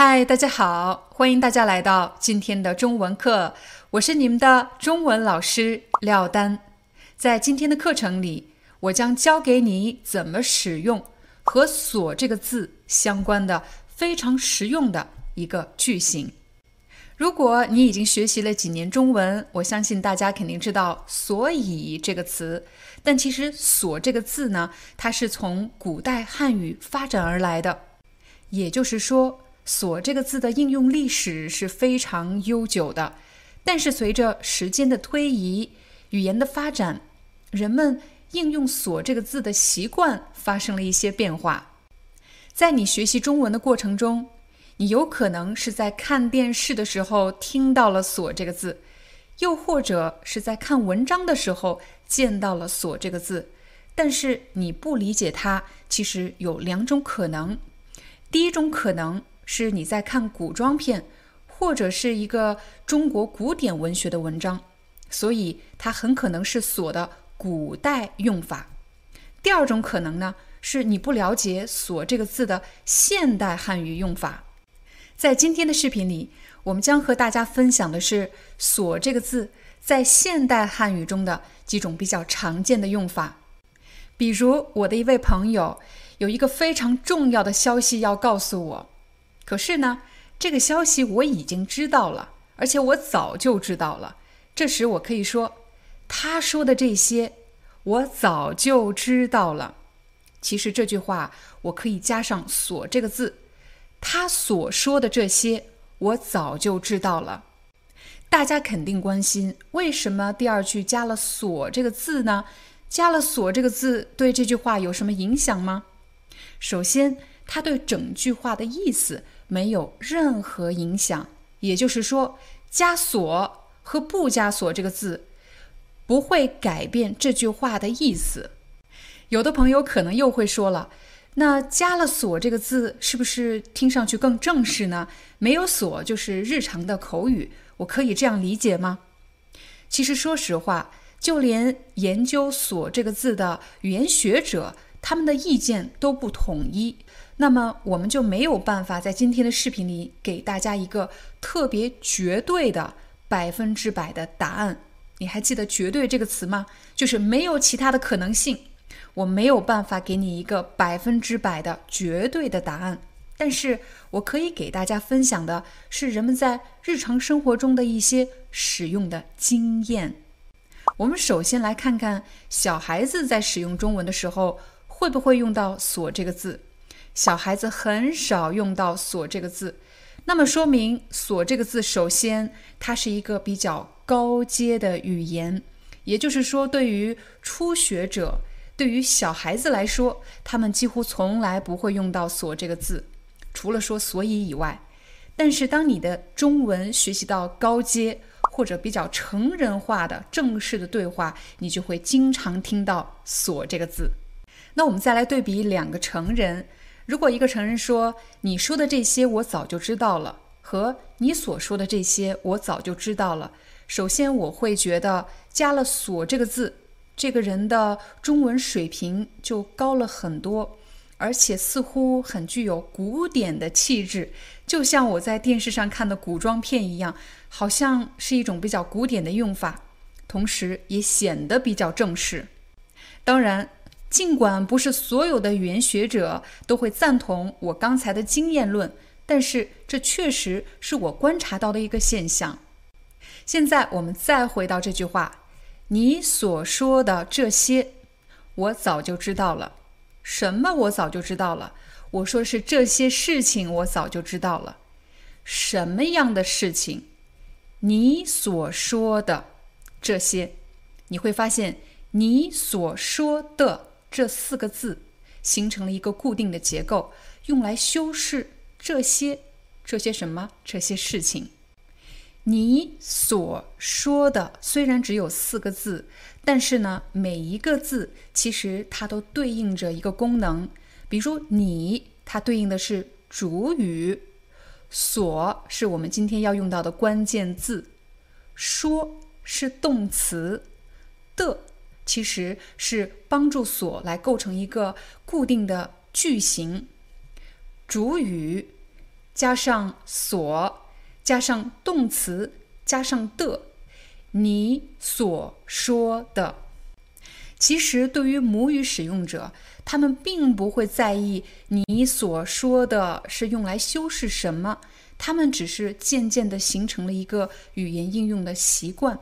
嗨，大家好，欢迎大家来到今天的中文课，我是你们的中文老师廖丹。在今天的课程里，我将教给你怎么使用和“所”这个字相关的非常实用的一个句型。如果你已经学习了几年中文，我相信大家肯定知道“所以”这个词。但其实“所”这个字呢，它是从古代汉语发展而来的，也就是说。所这个字的应用历史是非常悠久的，但是随着时间的推移，语言的发展，人们应用“所”这个字的习惯发生了一些变化。在你学习中文的过程中，你有可能是在看电视的时候听到了“所”这个字，又或者是在看文章的时候见到了“所”这个字，但是你不理解它。其实有两种可能，第一种可能。是你在看古装片，或者是一个中国古典文学的文章，所以它很可能是“锁”的古代用法。第二种可能呢，是你不了解“锁”这个字的现代汉语用法。在今天的视频里，我们将和大家分享的是“锁”这个字在现代汉语中的几种比较常见的用法。比如，我的一位朋友有一个非常重要的消息要告诉我。可是呢，这个消息我已经知道了，而且我早就知道了。这时我可以说，他说的这些，我早就知道了。其实这句话我可以加上“所”这个字，他所说的这些，我早就知道了。大家肯定关心，为什么第二句加了“所”这个字呢？加了“所”这个字对这句话有什么影响吗？首先，它对整句话的意思。没有任何影响，也就是说，加“所”和不加“所”这个字，不会改变这句话的意思。有的朋友可能又会说了，那加了“所”这个字，是不是听上去更正式呢？没有“所”就是日常的口语，我可以这样理解吗？其实，说实话，就连研究“所”这个字的语言学者，他们的意见都不统一。那么我们就没有办法在今天的视频里给大家一个特别绝对的百分之百的答案。你还记得“绝对”这个词吗？就是没有其他的可能性，我没有办法给你一个百分之百的绝对的答案。但是我可以给大家分享的是人们在日常生活中的一些使用的经验。我们首先来看看小孩子在使用中文的时候会不会用到“锁”这个字。小孩子很少用到“锁”这个字，那么说明“锁”这个字，首先它是一个比较高阶的语言，也就是说，对于初学者、对于小孩子来说，他们几乎从来不会用到“锁”这个字，除了说“所以”以外。但是，当你的中文学习到高阶或者比较成人化的正式的对话，你就会经常听到“锁”这个字。那我们再来对比两个成人。如果一个成人说你说的这些我早就知道了，和你所说的这些我早就知道了，首先我会觉得加了“所”这个字，这个人的中文水平就高了很多，而且似乎很具有古典的气质，就像我在电视上看的古装片一样，好像是一种比较古典的用法，同时也显得比较正式。当然。尽管不是所有的语言学者都会赞同我刚才的经验论，但是这确实是我观察到的一个现象。现在我们再回到这句话：“你所说的这些，我早就知道了。”什么？我早就知道了。我说是这些事情，我早就知道了。什么样的事情？你所说的这些，你会发现“你所说的”这四个字形成了一个固定的结构，用来修饰这些这些什么这些事情。你所说的虽然只有四个字，但是呢，每一个字其实它都对应着一个功能。比如“你”，它对应的是主语；“所”是我们今天要用到的关键字；“说”是动词；“的”其实是帮助“所”来构成一个固定的句型。主语加上“所”。加上动词，加上的，你所说的，其实对于母语使用者，他们并不会在意你所说的是用来修饰什么，他们只是渐渐的形成了一个语言应用的习惯。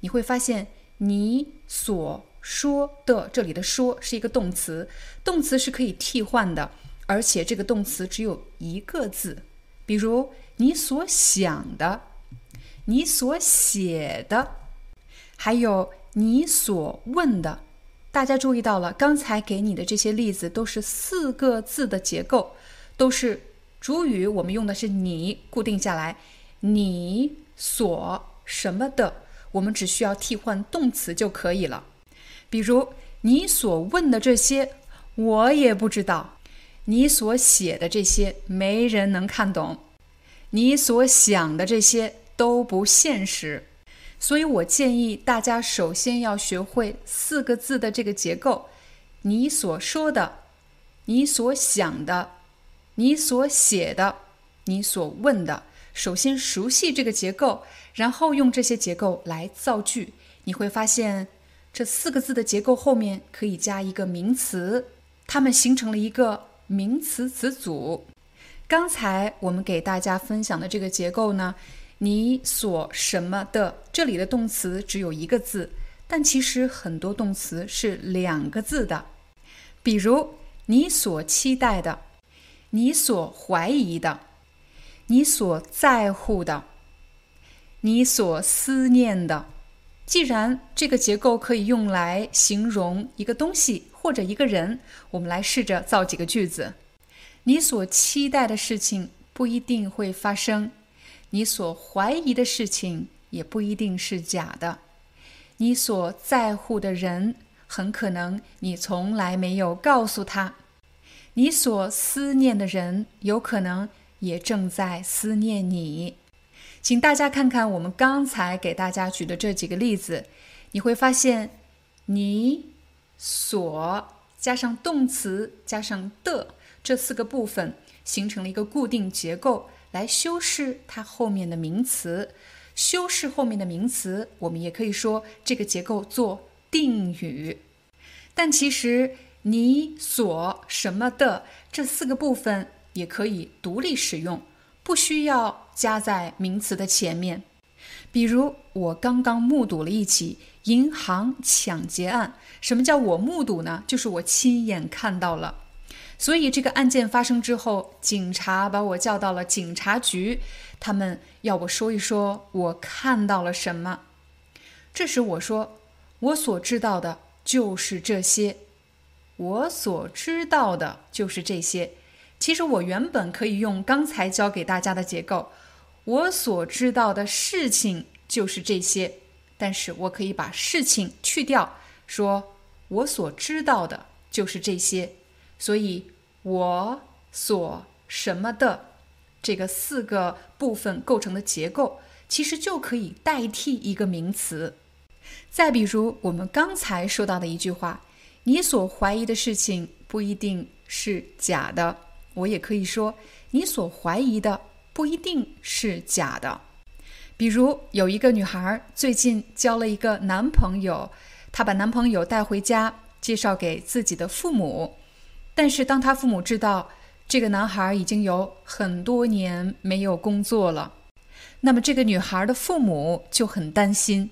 你会发现，你所说的这里的“说”是一个动词，动词是可以替换的，而且这个动词只有一个字，比如。你所想的，你所写的，还有你所问的，大家注意到了？刚才给你的这些例子都是四个字的结构，都是主语，我们用的是你固定下来，你所什么的，我们只需要替换动词就可以了。比如你所问的这些，我也不知道；你所写的这些，没人能看懂。你所想的这些都不现实，所以我建议大家首先要学会四个字的这个结构：你所说的、你所想的、你所写的、你所问的。首先熟悉这个结构，然后用这些结构来造句。你会发现，这四个字的结构后面可以加一个名词，它们形成了一个名词词组。刚才我们给大家分享的这个结构呢，你所什么的，这里的动词只有一个字，但其实很多动词是两个字的。比如你所期待的，你所怀疑的，你所在乎的，你所思念的。既然这个结构可以用来形容一个东西或者一个人，我们来试着造几个句子。你所期待的事情不一定会发生，你所怀疑的事情也不一定是假的，你所在乎的人很可能你从来没有告诉他，你所思念的人有可能也正在思念你。请大家看看我们刚才给大家举的这几个例子，你会发现，你所加上动词加上的。这四个部分形成了一个固定结构，来修饰它后面的名词。修饰后面的名词，我们也可以说这个结构做定语。但其实你所什么的这四个部分也可以独立使用，不需要加在名词的前面。比如，我刚刚目睹了一起银行抢劫案。什么叫我目睹呢？就是我亲眼看到了。所以这个案件发生之后，警察把我叫到了警察局，他们要我说一说我看到了什么。这时我说，我所知道的就是这些，我所知道的就是这些。其实我原本可以用刚才教给大家的结构，我所知道的事情就是这些，但是我可以把事情去掉，说我所知道的就是这些。所以，我所什么的这个四个部分构成的结构，其实就可以代替一个名词。再比如，我们刚才说到的一句话：“你所怀疑的事情不一定是假的。”我也可以说：“你所怀疑的不一定是假的。”比如，有一个女孩最近交了一个男朋友，她把男朋友带回家，介绍给自己的父母。但是，当她父母知道这个男孩已经有很多年没有工作了，那么这个女孩的父母就很担心。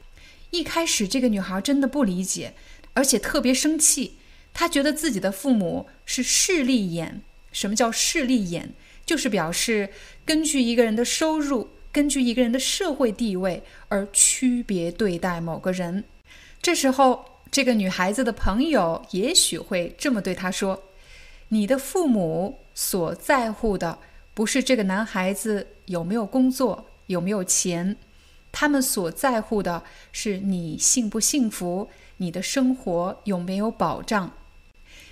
一开始，这个女孩真的不理解，而且特别生气。她觉得自己的父母是势利眼。什么叫势利眼？就是表示根据一个人的收入根据一个人的社会地位而区别对待某个人。这时候，这个女孩子的朋友也许会这么对她说：“你的父母所在乎的不是这个男孩子有没有工作、有没有钱，他们所在乎的是你幸不幸福，你的生活有没有保障。”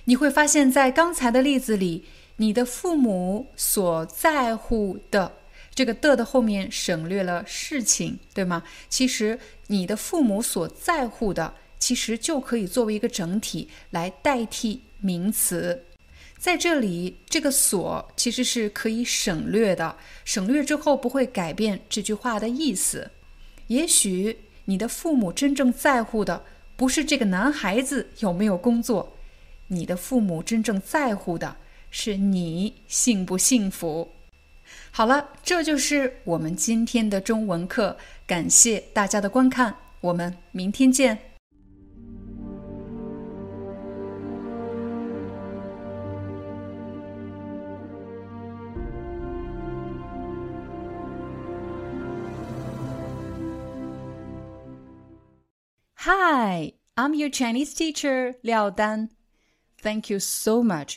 你会发现在刚才的例子里。你的父母所在乎的这个的的后面省略了事情，对吗？其实你的父母所在乎的，其实就可以作为一个整体来代替名词。在这里，这个所其实是可以省略的，省略之后不会改变这句话的意思。也许你的父母真正在乎的不是这个男孩子有没有工作，你的父母真正在乎的。是你幸不幸福？好了，这就是我们今天的中文课。感谢大家的观看，我们明天见。Hi, I'm your Chinese teacher, Liao Dan. Thank you so much